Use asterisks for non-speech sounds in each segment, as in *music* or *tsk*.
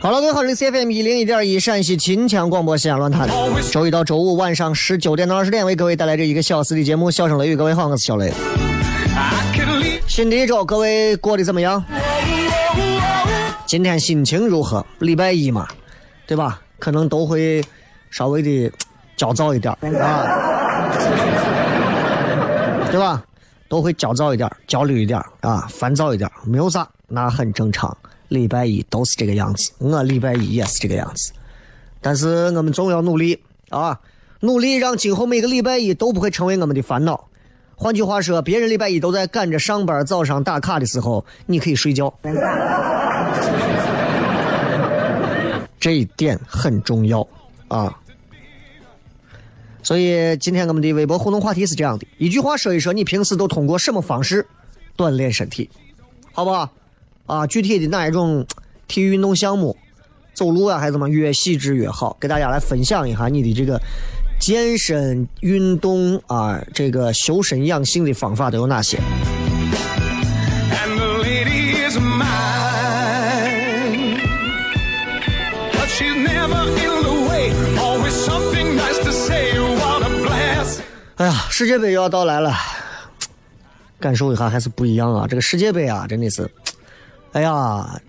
好了，各位好，这里是 CFM 一零一点一陕西秦腔广播西安论坛。周一到周五晚上十九点到二十点，为各位带来这一个小时的节目《笑声雷雨》。各位好，我是小雷。新的一周，各位过得怎么样？今天心情如何？礼拜一嘛，对吧？可能都会稍微的 *tsk* 焦躁一点啊，对吧？都会焦躁一点、焦虑一点啊，烦躁一点，没有啥，那很正常。礼拜一都是这个样子，我礼拜一也是这个样子。但是我们总要努力啊，努力让今后每个礼拜一都不会成为我们的烦恼。换句话说，别人礼拜一都在赶着上班、早上打卡的时候，你可以睡觉。这一点很重要啊。所以今天我们的微博互动话题是这样的：一句话说一说，你平时都通过什么方式锻炼身体，好不好？啊，具体的哪一种体育运动项目，走路啊还是怎么，越细致越好。给大家来分享一下你的这个健身运动啊，这个修身养性的方法都有哪些？世界杯又要到来了，感受一下还是不一样啊！这个世界杯啊，真的是。哎呀，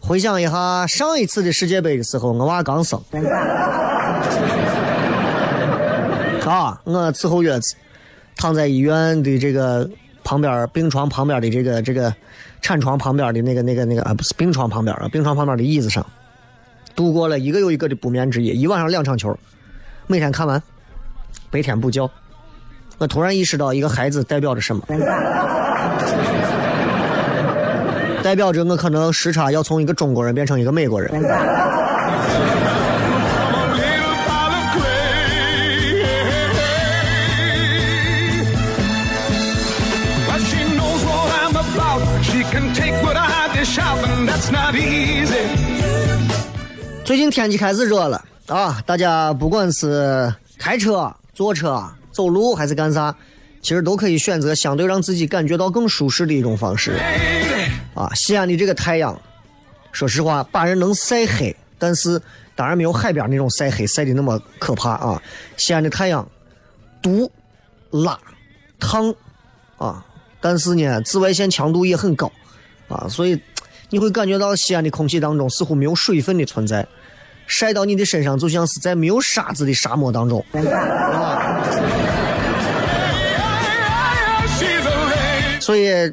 回想一下上一次的世界杯的时候，我娃刚生，*laughs* 啊，我伺候月子，躺在医院的这个旁边病床旁边的这个这个产床旁边的那个那个那个啊，不是病床旁边啊，病床旁边的椅子上，度过了一个又一个的不眠之夜，一晚上两场球，每天看完，白天补觉，我突然意识到一个孩子代表着什么。*laughs* 代表着我可能时差要从一个中国人变成一个美国人。最近天气开始热了啊！大家不管是开车、坐车、走路还是干啥，其实都可以选择相对让自己感觉到更舒适的一种方式。啊，西安的这个太阳，说实话把人能晒黑，但是当然没有海边那种晒黑晒的那么可怕啊。西安的太阳毒、辣、烫啊，但是呢，紫外线强度也很高啊，所以你会感觉到西安的空气当中似乎没有水分的存在，晒到你的身上就像是在没有沙子的沙漠当中。所以。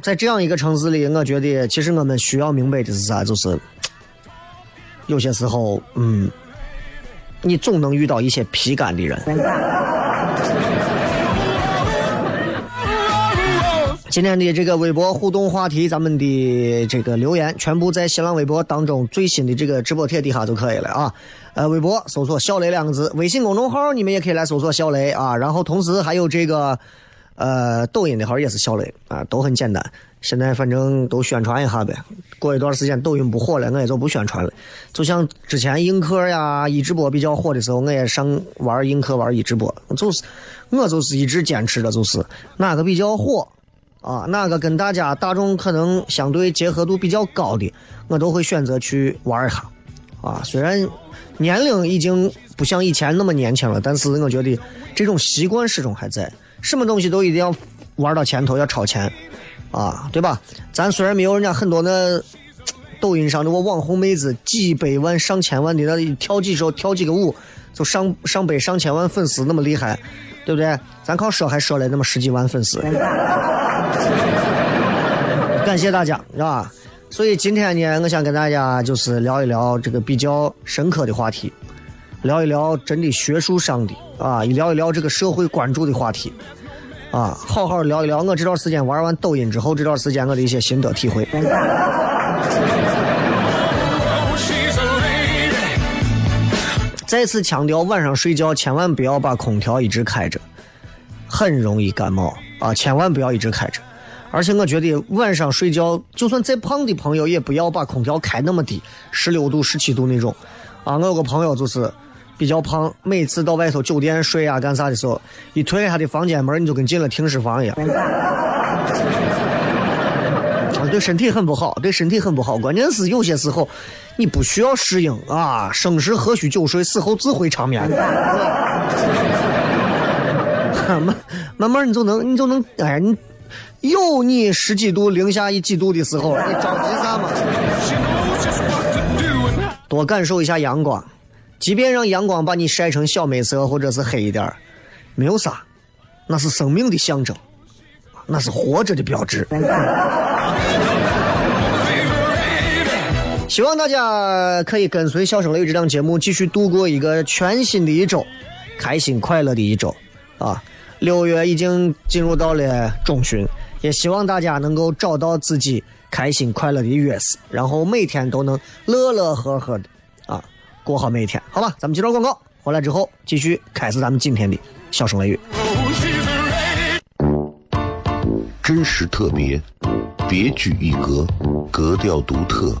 在这样一个城市里，我觉得其实我们需要明白的是啥？就是有些时候，嗯，你总能遇到一些皮干的人。今天的这个微博互动话题，咱们的这个留言全部在新浪微博当中最新的这个直播贴底下就可以了啊。呃，微博搜索“小雷”两个字，微信公众号你们也可以来搜索“小雷”啊。然后同时还有这个呃抖音的号也是小雷啊，都很简单。现在反正都宣传一下呗。过一段时间抖音不火了，我也就不宣传了。就像之前映客呀、一直播比较火的时候，我也上玩映客、玩一直播，就是我就是一直坚持的，就是哪个比较火。啊，哪个跟大家大众可能相对结合度比较高的，我都会选择去玩一下。啊，虽然年龄已经不像以前那么年轻了，但是我觉得这种习惯始终还在。什么东西都一定要玩到前头，要超前，啊，对吧？咱虽然没有人家很多那抖音上的我网红妹子几百万、上千万的那跳几首、跳几个舞就上上百、上千万粉丝那么厉害，对不对？咱靠说还说了那么十几万粉丝。*laughs* 感谢大家，是吧？所以今天呢，我想跟大家就是聊一聊这个比较深刻的话题，聊一聊真的学术上的啊，聊一聊这个社会关注的话题，啊，好好聊一聊我这段时间玩完抖音之后这段时间我的一些心得体会。再次强调，晚上睡觉千万不要把空调一直开着，很容易感冒啊！千万不要一直开着。而且我觉得晚上睡觉，就算再胖的朋友，也不要把空调开那么低，十六度、十七度那种。啊，我有个朋友就是比较胖，每次到外头酒店睡啊干啥的时候，一推开他的房间门，你就跟进了停尸房一样。*laughs* 啊，对身体很不好，对身体很不好。关键是有些时候，你不需要适应啊，生时何须久睡，死后自会长眠。慢慢慢，你就能，你就能，哎呀，你。有你十几度、零下一几度的时候，你着急啥嘛？多感受一下阳光，即便让阳光把你晒成小麦色或者是黑一点没有啥，那是生命的象征，那是活着的标志。希望大家可以跟随《笑声雷雨》这档节目，继续度过一个全新的一周，开心快乐的一周啊！六月已经进入到了中旬。也希望大家能够找到自己开心快乐的乐事，然后每天都能乐乐呵呵的啊，过好每一天，好吧？咱们接着广告，回来之后继续开始咱们今天的笑声雷雨。真实特别，别具一格，格调独特，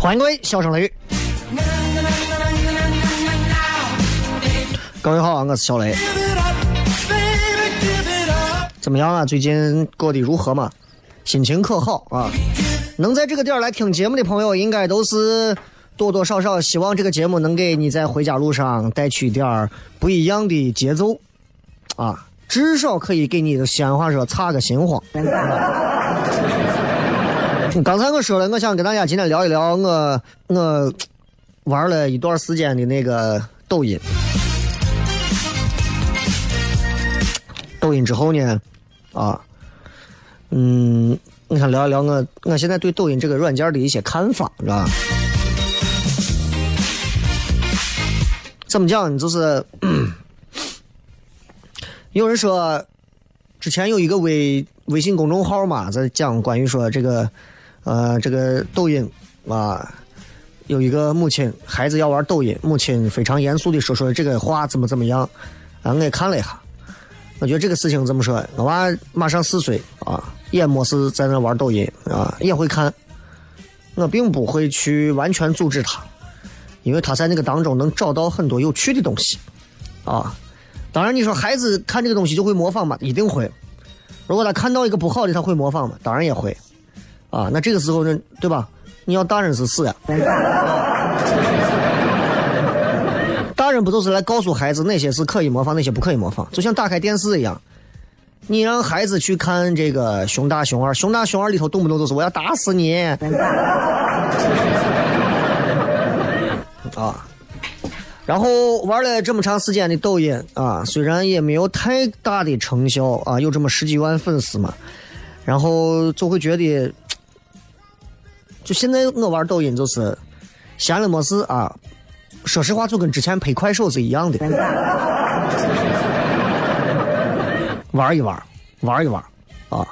欢迎各位，笑声雷雨。各位好，我是小雷。怎么样啊？最近过得如何嘛？心情可好啊？能在这个点儿来听节目的朋友，应该都是多多少少希望这个节目能给你在回家路上带去点儿不一样的节奏啊，至少可以给你的西安话说擦个心慌。刚才我说了，我想跟大家今天聊一聊我我玩了一段时间的那个抖音。抖音之后呢，啊，嗯，我想聊一聊我我现在对抖音这个软件的一些看法，是吧？怎么讲呢？就是有人说，之前有一个微微信公众号嘛，在讲关于说这个。呃，这个抖音啊，有一个母亲孩子要玩抖音，母亲非常严肃的说说这个话怎么怎么样啊？我也看了一下，我觉得这个事情怎么说？我娃马上四岁啊，也没事在那玩抖音啊，也会看。我并不会去完全阻止他，因为他在那个当中能找到很多有趣的东西啊。当然，你说孩子看这个东西就会模仿吗？一定会。如果他看到一个不好的，他会模仿吗？当然也会。啊，那这个时候呢，对吧？你要大人是死呀！大人不都是来告诉孩子哪些是可以模仿，哪些不可以模仿？就像打开电视一样，你让孩子去看这个《熊大熊二》，《熊大熊二》里头动不动都是我要打死你啊！然后玩了这么长时间的抖音啊，虽然也没有太大的成效啊，有这么十几万粉丝嘛，然后就会觉得。就现在我玩抖音就是闲了没事啊，说实话就跟之前拍快手是一样的，玩一玩，玩一玩啊！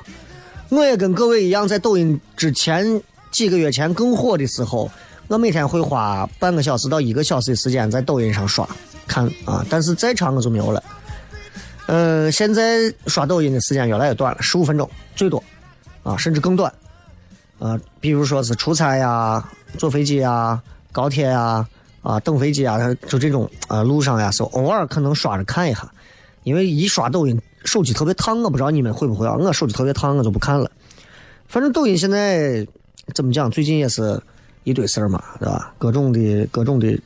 我也跟各位一样，在抖音之前几个月前更火的时候，我每天会花半个小时到一个小时的时间在抖音上刷看啊，但是再长我就没有了。嗯，现在刷抖音的时间越来越短了，十五分钟最多啊，甚至更短。啊，比如说是出差呀、坐飞机呀、高铁呀、啊等飞机啊，就这种啊路上呀，是偶尔可能刷着看一下，因为一刷抖音手机特别烫，我不知道你们会不会啊？我手机特别烫，我就不看了。反正抖音现在怎么讲，最近也是一堆事儿嘛，对吧？各种的各种的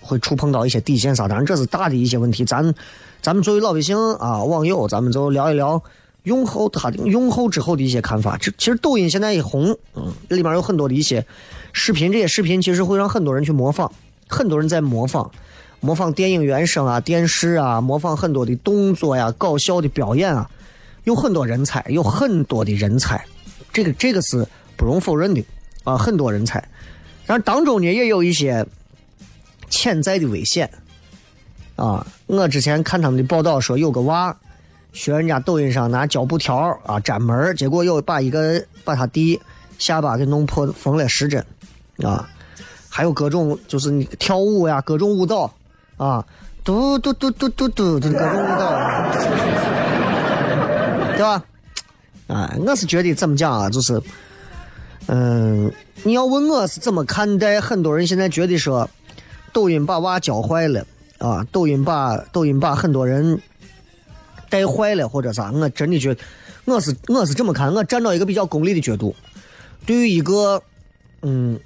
会触碰到一些底线啥，当然这是大的一些问题。咱咱们作为老百姓啊，网友，咱们就聊一聊。用后他的用后之后的一些看法，这其实抖音现在一红，嗯，里面有很多的一些视频，这些视频其实会让很多人去模仿，很多人在模仿，模仿电影原声啊、电视啊，模仿很多的动作呀、搞笑的表演啊，有很多人才，有很多的人才，这个这个是不容否认的啊，很多人才，但当中呢也有一些潜在的危险啊，我之前看他们的报道说有个娃。学人家抖音上拿胶布条啊粘门结果又把一个把他弟下巴给弄破缝了十针，啊，还有各种就是你跳舞呀，各种舞蹈啊，嘟嘟嘟嘟嘟嘟，这各种舞蹈，对吧？啊，我是觉得怎么讲啊，就是，嗯，你要问我是怎么看待很多人现在觉得说，抖音把娃教坏了啊，抖音把抖音把很多人。带坏了或者啥，我真的觉得，我是我是这么看，我站到一个比较功利的角度。对于一个，嗯，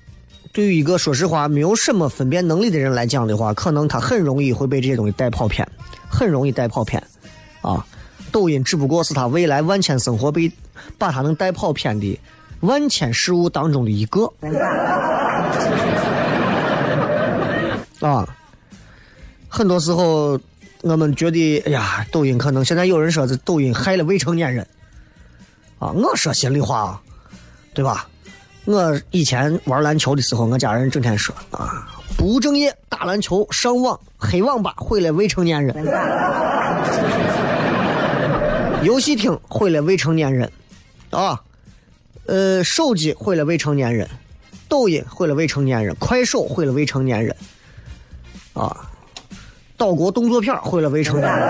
对于一个说实话没有什么分辨能力的人来讲的话，可能他很容易会被这些东西带跑偏，很容易带跑偏。啊，抖音只不过是他未来万千生活被把他能带跑偏的万千事物当中的一个。啊，很多时候。我们觉得，哎呀，抖音可能现在有人说这抖音害了未成年人，啊，我说心里话，对吧？我以前玩篮球的时候，我家人整天说啊，不务正业，打篮球，上网，黑网吧毁了未成年人，*laughs* 游戏厅毁了未成年人，啊，呃，手机毁了未成年人，抖音毁了未成年人，快手毁了未成年人，啊。岛国动作片毁了未成年人，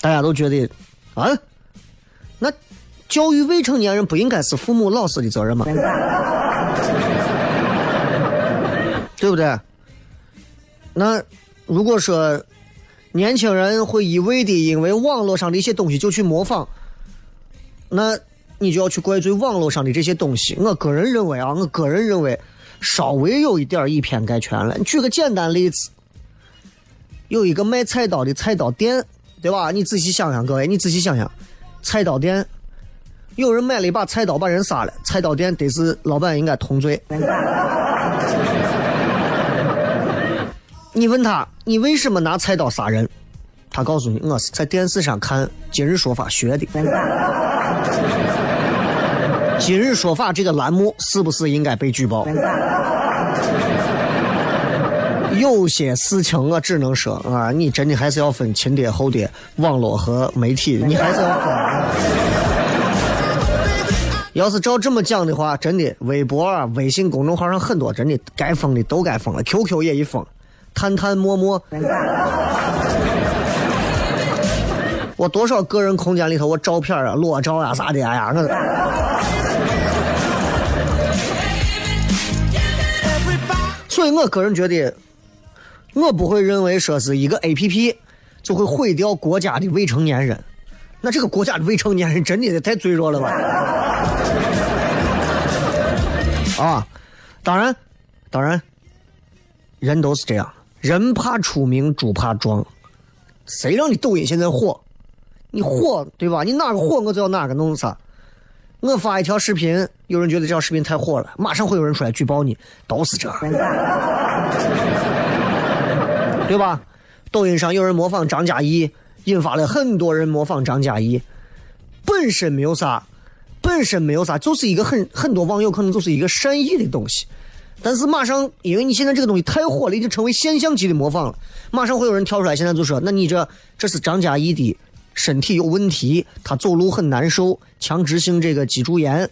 大家都觉得啊，那教育未成年人不应该是父母老师的责任吗？对不对？那如果说年轻人会一味的因为网络上的一些东西就去模仿，那你就要去怪罪网络上的这些东西。我个人认为啊，我个人认为稍微有一点以偏概全了。举个简单例子，有一个卖菜刀的菜刀店，对吧？你仔细想想，各位，你仔细想想，菜刀店有人买了一把菜刀把人杀了，菜刀店得是老板应该同罪。你问他，你为什么拿菜刀杀人？他告诉你，我是在电视上看《今日说法》学的。今日说法这个栏目是不是应该被举报？有些事情我只能说啊，你真的还是要分亲爹后爹、网络和媒体，你还是要分。要是照这么讲的话，真的，微博啊、微信公众号上很多真的该封的都该封了，QQ 也一封。探探、陌陌，我多少个人空间里头，我照片啊、裸照啊啥的，哎呀，我。所以我个人觉得，我不会认为说是一个 A P P 就会毁掉国家的未成年人。那这个国家的未成年人真的也太脆弱了吧？*laughs* 啊，当然，当然，人都是这样。人怕出名，猪怕壮。谁让你抖音现在火？你火对吧？你哪个火，我就要哪个弄啥。我发一条视频，有人觉得这条视频太火了，马上会有人出来举报你，都是这，对吧？抖音上有人模仿张嘉译，引发了很多人模仿张嘉译，本身没有啥，本身没有啥，就是一个很很多网友可能就是一个善意的东西。但是马上，因为你现在这个东西太火了，已经成为现象级的模仿了。马上会有人跳出来，现在就说：“那你这这是张嘉译的身体有问题，他走路很难受，强直性这个脊柱炎，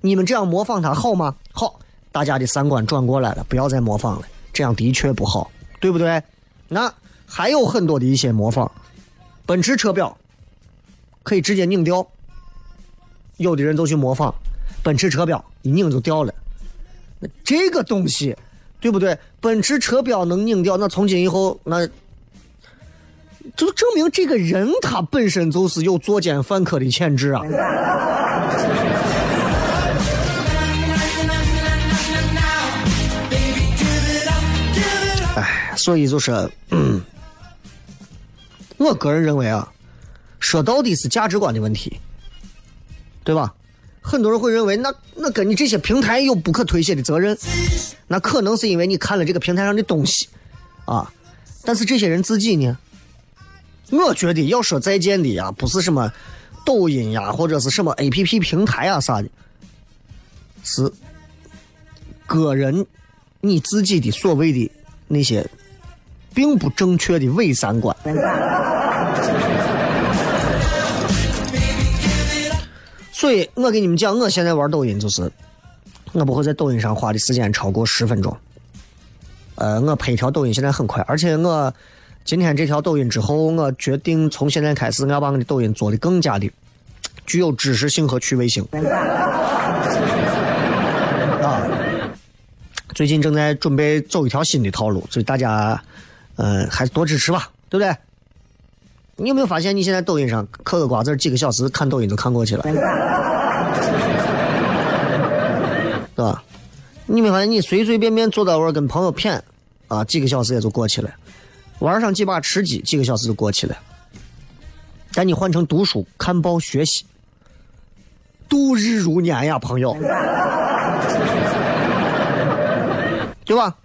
你们这样模仿他好吗？”好，大家的三观转过来了，不要再模仿了，这样的确不好，对不对？那还有很多的一些模仿，奔驰车标可以直接拧掉，有的人就去模仿，奔驰车标一拧就掉了。这个东西，对不对？奔驰车标能拧掉，那从今以后，那就证明这个人他本身就是有作奸犯科的潜质啊！哎，所以就是，嗯，我个人认为啊，说到底是价值观的问题，对吧？很多人会认为，那那跟你这些平台有不可推卸的责任，那可能是因为你看了这个平台上的东西，啊，但是这些人自己呢？我觉得要说再见的呀，不是什么抖音呀，或者是什么 A P P 平台啊啥的，是个人你自己的所谓的那些并不正确的伪三观。*laughs* 所以我给你们讲，我现在玩抖音就是，我不会在抖音上花的时间超过十分钟。呃，我拍一条抖音现在很快，而且我今天这条抖音之后，我决定从现在开始，我要把我的抖音做的更加的具有知识性和趣味性。啊，最近正在准备走一条新的套路，所以大家，呃，还是多支持吧，对不对？你有没有发现，你现在抖音上嗑个瓜子几个小时看抖音都看过去了，对吧？你没发现你随随便便坐在那跟朋友谝啊，几个小时也就过去了，玩上几把吃鸡，几个小时就过去了。但你换成读书、看报、学习，度日如年呀，朋友，*laughs* 对吧？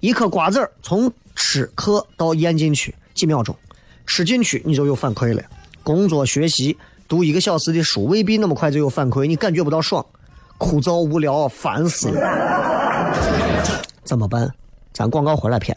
一颗瓜子从吃嗑到咽进去几秒钟。吃进去你就有反馈了，工作学习读一个小时的书未必那么快就有反馈，你感觉不到爽，枯燥无聊，烦死了，怎么办？咱广告回来片。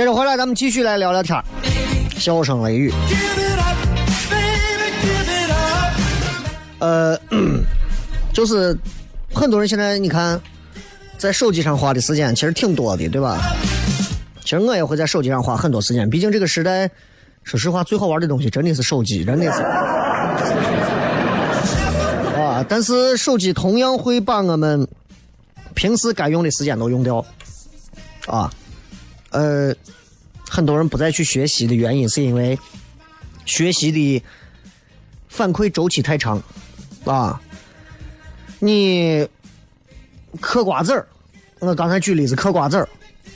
接着回来，咱们继续来聊聊天笑声雷雨。呃，*clears throat* 就是很多人现在你看，在手机上花的时间其实挺多的，对吧？其实我也会在手机上花很多时间，毕竟这个时代，说实话，最好玩的东西真的是手机，真的是。*laughs* 啊，但是手机同样会把我们平时该用的时间都用掉，啊。呃，很多人不再去学习的原因，是因为学习的反馈周期太长啊。你嗑瓜子儿，我刚才举例子嗑瓜子儿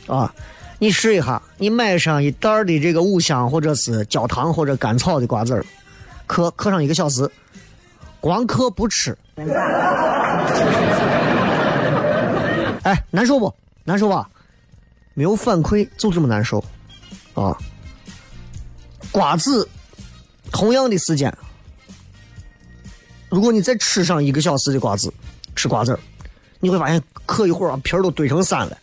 啊，你试一下，你买上一袋的这个五香或者是焦糖或者甘草的瓜子儿，嗑嗑上一个小时，光嗑不吃，哎，难受不？难受吧？没有反馈就这么难受，啊！瓜子同样的时间，如果你再吃上一个小时的瓜子，吃瓜子，你会发现嗑一会儿啊，皮儿都堆成山了。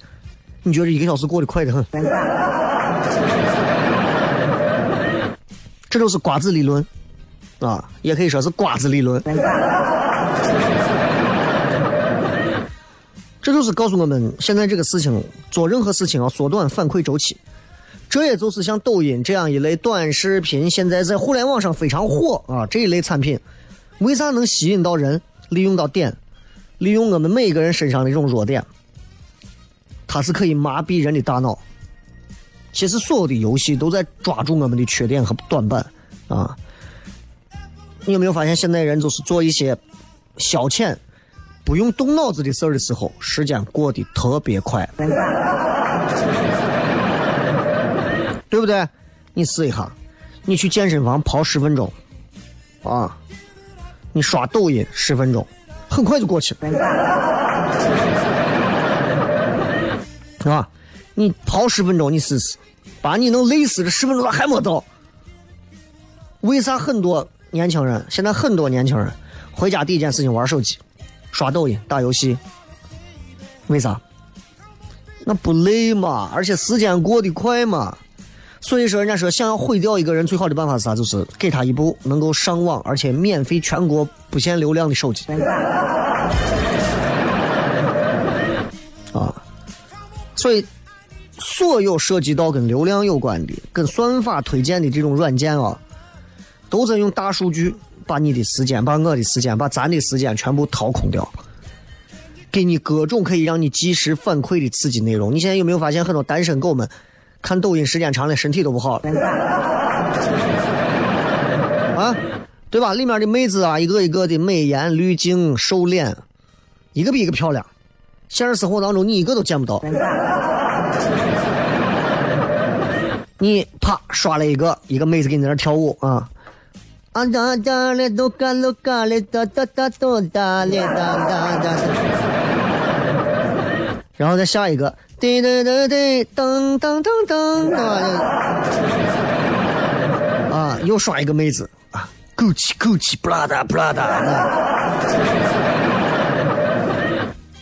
你觉得一个小时过得快得很？*laughs* 这就是瓜子理论，啊，也可以说是瓜子理论。这就是告诉我们，现在这个事情做任何事情要缩短反馈周期。这也就是像抖音这样一类短视频，现在在互联网上非常火啊这一类产品，为啥能吸引到人？利用到点，利用我们每个人身上的这种弱点，它是可以麻痹人的大脑。其实所有的游戏都在抓住我们的缺点和短板啊。你有没有发现，现在人就是做一些消遣？不用动脑子的事儿的时候，时间过得特别快，对不对？你试一下，你去健身房跑十分钟，啊，你刷抖音十分钟，很快就过去了，啊，你跑十分钟，你试试，把你能累死的十分钟还没到。为啥很多年轻人现在很多年轻人回家第一件事情玩手机？刷抖音、打游戏，为啥？那不累嘛，而且时间过得快嘛。所以说，人家说想要毁掉一个人最好的办法是啥？就是给他一部能够上网而且免费全国不限流量的手机。*laughs* 啊，所以所有涉及到跟流量有关的、跟算法推荐的这种软件啊，都在用大数据。把你的时间，把我的时间，把咱的时间全部掏空掉，给你各种可以让你及时反馈的刺激内容。你现在有没有发现很多单身狗们看抖音时间长了，身体都不好了？啊，对吧？里面的妹子啊，一个一个的美颜、滤镜、瘦脸，一个比一个漂亮。现实生活当中，你一个都见不到。你啪刷了一个，一个妹子给你在那跳舞啊。啊哒哒嘞，都嘎喽嘎嘞，哒哒哒都哒嘞，哒哒哒。然后再下一个，滴滴滴滴，噔噔噔噔，啊，又刷一个妹子啊，枸杞枸杞，布拉达布拉达。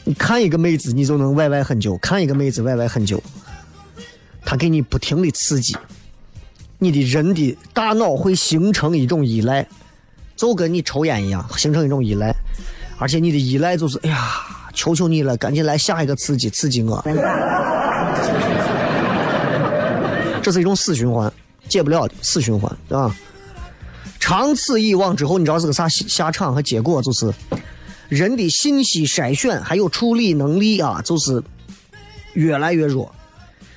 你看一个妹子，你就能歪歪很久；看一个妹子，歪歪很久。她给你不停的刺激，你的人的大脑会形成一种依赖，就跟你抽烟一样，形成一种依赖。而且你的依赖就是，哎呀，求求你了，赶紧来下一个刺激，刺激我。这是一种死循环，戒不了的死循环，啊。长此以往之后，你知道是个啥下场和结果？就是人的信息筛选还有处理能力啊，就是越来越弱。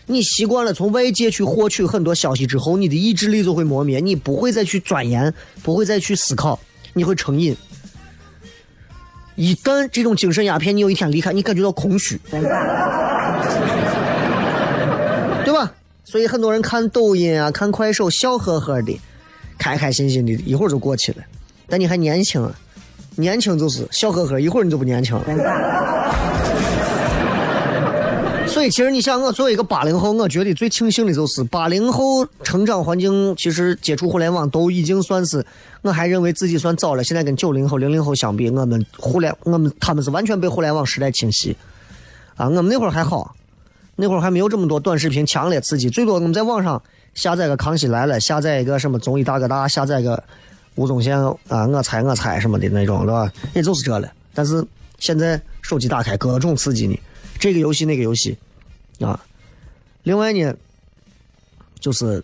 你习惯了从外界去获取很多消息之后，你的意志力就会磨灭，你不会再去钻研，不会再去思考，你会成瘾。一旦这种精神鸦片你有一天离开，你感觉到空虚，对吧？所以很多人看抖音啊，看快手，笑呵呵的，开开心心的，一会儿就过去了。但你还年轻，年轻就是笑呵呵，一会儿你就不年轻了。所以，其实你想，我作为一个八零后，我觉得最庆幸的就是八零后成长环境，其实接触互联网都已经算是，我还认为自己算早了。现在跟九零后、零零后相比，我们互联，我们他们是完全被互联网时代侵袭。啊，我们那会儿还好，那会儿还没有这么多短视频强烈刺激，最多我们在网上下载个《康熙来了》，下载一个什么综艺大哥大，下载个吴宗宪啊，我猜我猜什么的那种，对吧？也就是这了。但是现在手机打开，各种刺激你。这个游戏那个游戏，啊，另外呢，就是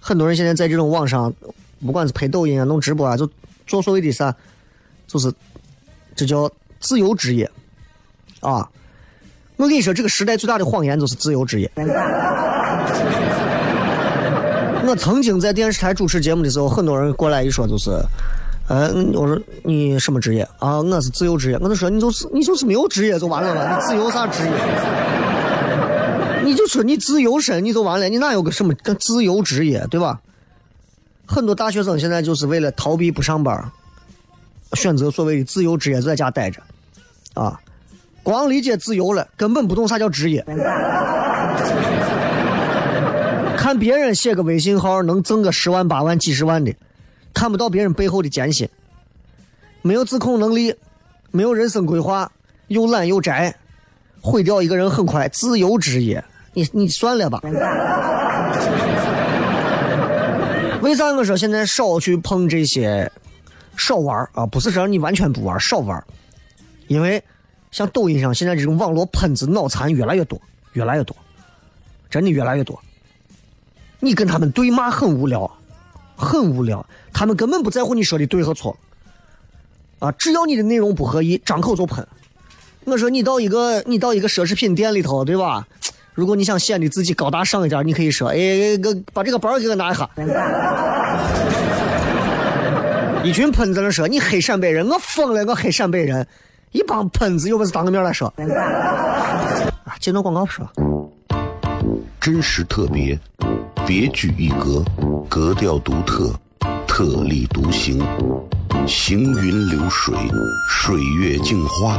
很多人现在在这种网上，不管是拍抖音啊、弄直播啊，就做所谓的啥，就是这叫自由职业，啊，我跟你说，这个时代最大的谎言就是自由职业。我曾经在电视台主持节目的时候，很多人过来一说就是。呃，我说你什么职业啊？我是自由职业。我就说你就是你就是没有职业就完了吧，你自由啥职业？你就说你自由身你就完了，你哪有个什么自由职业对吧？很多大学生现在就是为了逃避不上班，选择所谓的自由职业，在家待着，啊，光理解自由了，根本不懂啥叫职业。*laughs* 看别人写个微信号能挣个十万八万几十万的。看不到别人背后的艰辛，没有自控能力，没有人生规划，又懒又宅，毁掉一个人很快。自由职业，你你算了吧。*laughs* 为啥我说现在少去碰这些，少玩啊？不是说你完全不玩，少玩。因为像抖音上现在这种网络喷子脑残越来越多，越来越多，真的越来越多。你跟他们对骂很无聊。很无聊，他们根本不在乎你说的对和错，啊，只要你的内容不合意，张口就喷。我说你到一个你到一个奢侈品店里头，对吧？如果你想显得自己高大上一点，你可以说，哎，个把这个包给我拿一下。一群喷子在那说你黑陕北人，我疯了，我黑陕北人，一帮喷子有本事当个面来说。啊，接到广告是吧？真实特别。别具一格，格调独特，特立独行，行云流水，水月镜花，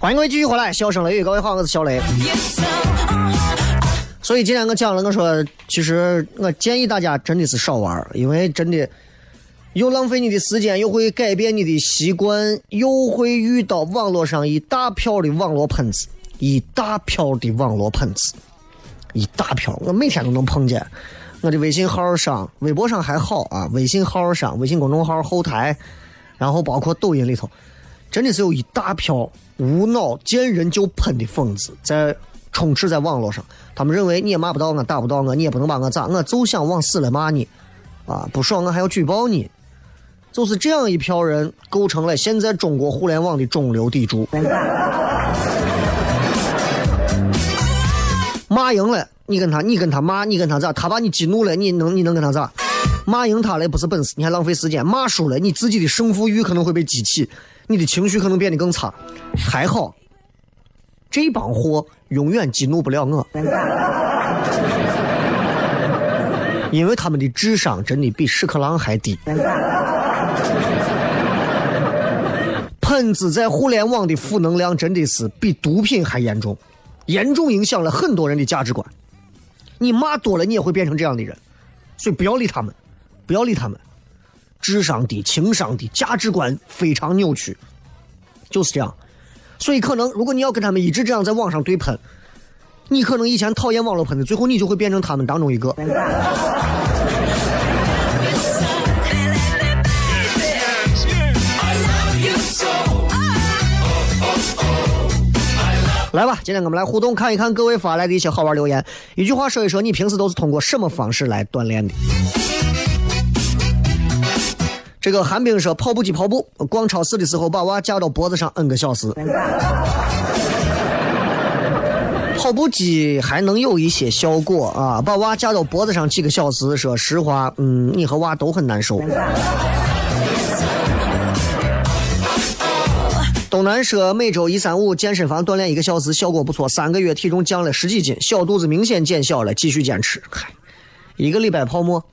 欢迎各位继续回来，笑声雷雨，各位好，我是小雷。所以今天我讲了，我说其实我建议大家真的是少玩，因为真的又浪费你的时间，又会改变你的习惯，又会遇到网络上一大票的网络喷子，一大票的网络喷子，一大票，我每天都能碰见。我的微信号上、微博上还好啊，微信号上、微信公众号后台，然后包括抖音里头，真的是有一大票。无脑见人就喷的疯子在充斥在网络上，他们认为你也骂不到我，打不到我，你也不能把我咋，我就想往死了骂你，啊，不爽我还要举报你，就是这样一票人构成了现在中国互联网的中流砥柱。骂赢了，你跟他，你跟他骂，你跟他咋？他把你激怒了，你能你能跟他咋？骂赢他了不是本事，你还浪费时间；骂输了，你自己的胜负欲可能会被激起。你的情绪可能变得更差，还好，这帮货永远激怒不了我，因为他们的智商真的比屎壳郎还低。喷子在互联网的负能量真的是比毒品还严重，严重影响了很多人的价值观。你骂多了，你也会变成这样的人，所以不要理他们，不要理他们。智商低，情商低，价值观非常扭曲，就是这样。所以可能，如果你要跟他们一直这样在网上对喷，你可能以前讨厌网络喷子，最后你就会变成他们当中一个。来吧，今天我们来互动，看一看各位发来的一些好玩留言。一句话说一说，你平时都是通过什么方式来锻炼的？这个寒冰说跑步机跑步，逛超市的时候把娃架到脖子上摁个小时。跑步机还能有一些效果啊，把娃架到脖子上几个小时，说实话，嗯，你和娃都很难受。东南说每周一三五健身房锻炼一个小时，效果不错，三个月体重降了十几斤，小肚子明显减小了，继续坚持。嗨，一个礼拜泡沫。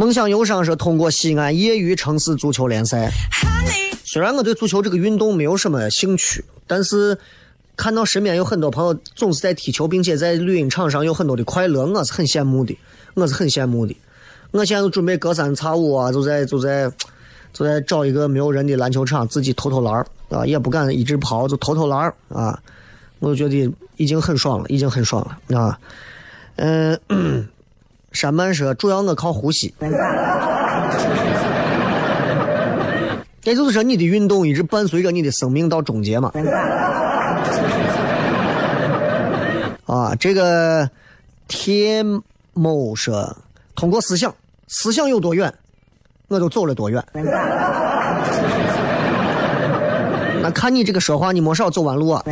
梦想忧伤是：“通过西安业余城市足球联赛。虽然我对足球这个运动没有什么兴趣，但是看到身边有很多朋友总是在踢球，并且在绿茵场上有很多的快乐，我是很羡慕的。我是很羡慕的。我现在都准备隔三差五啊，就在就在就在找一个没有人的篮球场，自己投投篮啊，也不敢一直跑，就投投篮啊。我就觉得已经很爽了，已经很爽了啊。嗯。”山曼说：“主要我靠呼吸。*laughs* ”也就是说，你的运动一直伴随着你的生命到终结嘛？啊，这个天某说：“通过思想，思想有多远，我就走了多远。”那看你这个说话，你没少走弯路啊！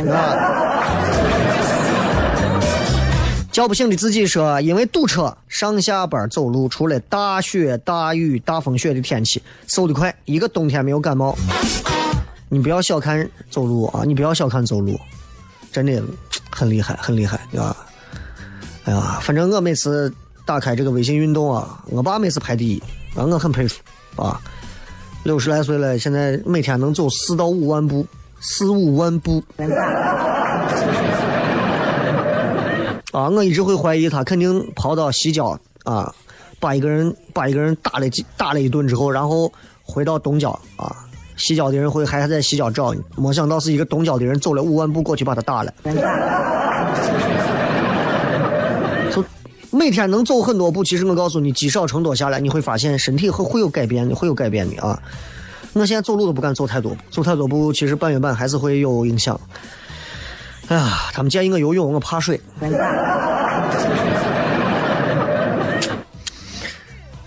叫不醒的自己说：“因为堵车，上下班走路，除了大雪、大雨、大风雪的天气，瘦得快，一个冬天没有感冒。你不要小看走路啊！你不要小看走路，真的很厉害，很厉害对吧！哎呀，反正我每次打开这个微信运动啊，我爸每次排第一，啊，我很佩服啊。六十来岁了，现在每天能走四到五万步，四五万步。”啊，我一直会怀疑他肯定跑到西郊啊，把一个人把一个人打了几打了一顿之后，然后回到东郊啊，西郊的人会还在西郊找你，没想到是一个东郊的人走了五万步过去把他打了。就每天能走很多步，其实我告诉你，积少成多下来，你会发现身体会会有改变的，会有改变的啊。我现在走路都不敢走太多，走太多步，其实半月板还是会有影响。哎呀，他们建议我游泳，我怕水。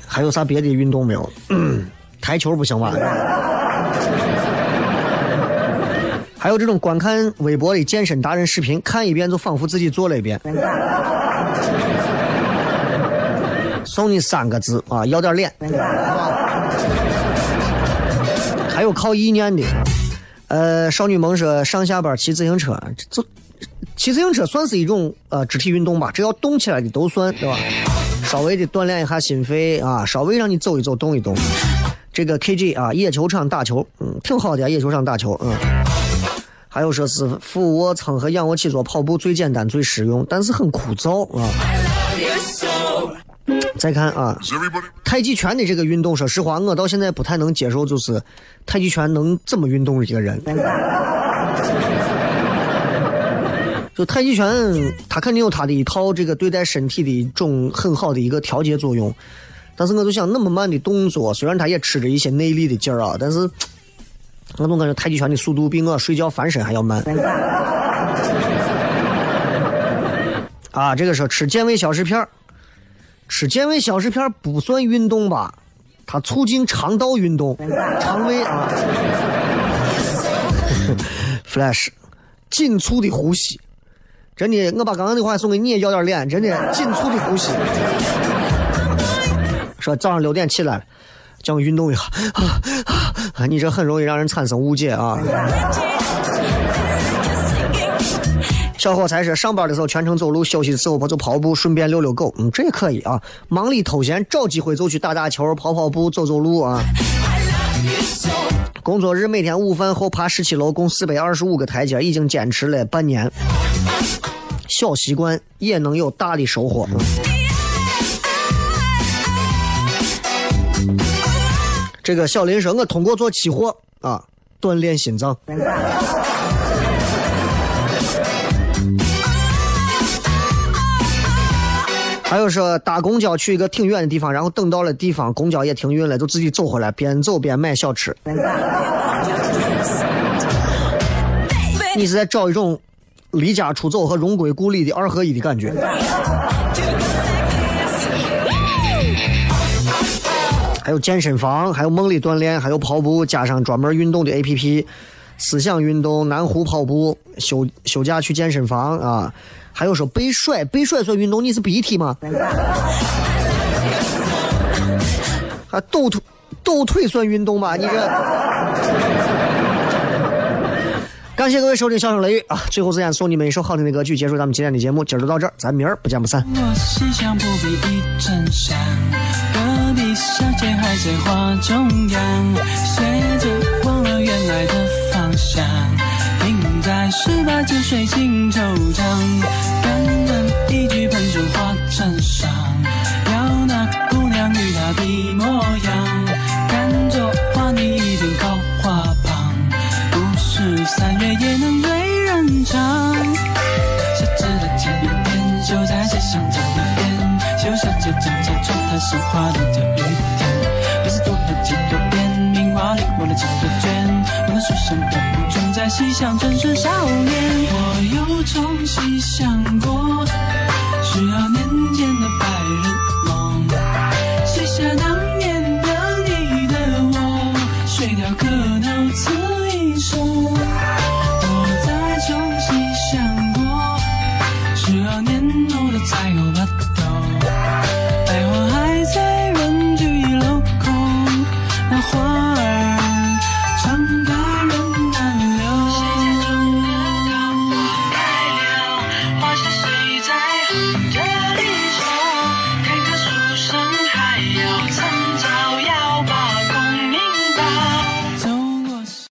还有啥别的运动没有？*clears throat* 台球不行吧？还有这种观看微博的健身达人视频，看一遍就仿佛自己做了一遍。送你三个字啊，要点脸。还有靠意念的。呃，少女萌说上下班骑自行车，就骑自行车算是一种呃肢体运动吧，只要动起来的都算，对吧？稍微的锻炼一下心肺啊，稍微让你走一走、动一动。这个 KG 啊，野球场打球，嗯，挺好的，野球场打球，嗯。还有说是俯卧撑和仰卧起坐跑步最简单最实用，但是很枯燥啊。再看啊，太极拳的这个运动，说实话，我到现在不太能接受，就是太极拳能怎么运动的一个人。*laughs* 就太极拳，它肯定有它的一套这个对待身体的一种很好的一个调节作用。但是我就想，那么慢的动作，虽然它也吃着一些内力的劲儿啊，但是我总感觉太极拳的速度比我睡觉翻身还要慢。*laughs* 啊，这个时候吃健胃消食片吃健胃消食片不算运动吧？它促进肠道运动，肠胃啊。*laughs* Flash，紧促的呼吸。真的，我把刚刚的话送给你，也要点脸。真的，紧促的呼吸。说早上六点起来了，叫我运动一下啊，啊，你这很容易让人产生误解啊。小伙才是上班的时候全程走路，休息的时候我就跑步，顺便遛遛狗。嗯，这也可以啊。忙里偷闲，找机会就去打打球、跑跑步、走走路啊。工作日每天午饭后爬十七楼，共四百二十五个台阶，已经坚持了半年。小习惯也能有大的收获。这个小林说：“我通过做期货啊，锻炼心脏。”还有说搭公交去一个挺远的地方，然后等到了地方，公交也停运了，就自己走回来，边走边买小吃。你是在找一种离家出走和荣归故里的二合一的感觉。还有健身房，还有梦里锻炼，还有跑步，加上专门运动的 A P P，思想运动，南湖跑步，休休假去健身房啊。还有说背甩，背甩算运动？你是 BT 吗？啊，抖腿，抖腿算运动吗？你这。感谢各位收听《笑声雷雨》啊！最后，时间送你们一首好听的歌曲，结束咱们今天的节目。今儿就到这儿，咱明儿不见不散。我思想不必一阵香隔壁小姐还在画中央，学着忘了原来的方向。在十八九岁情惆怅，在细想真是少年，我又重新想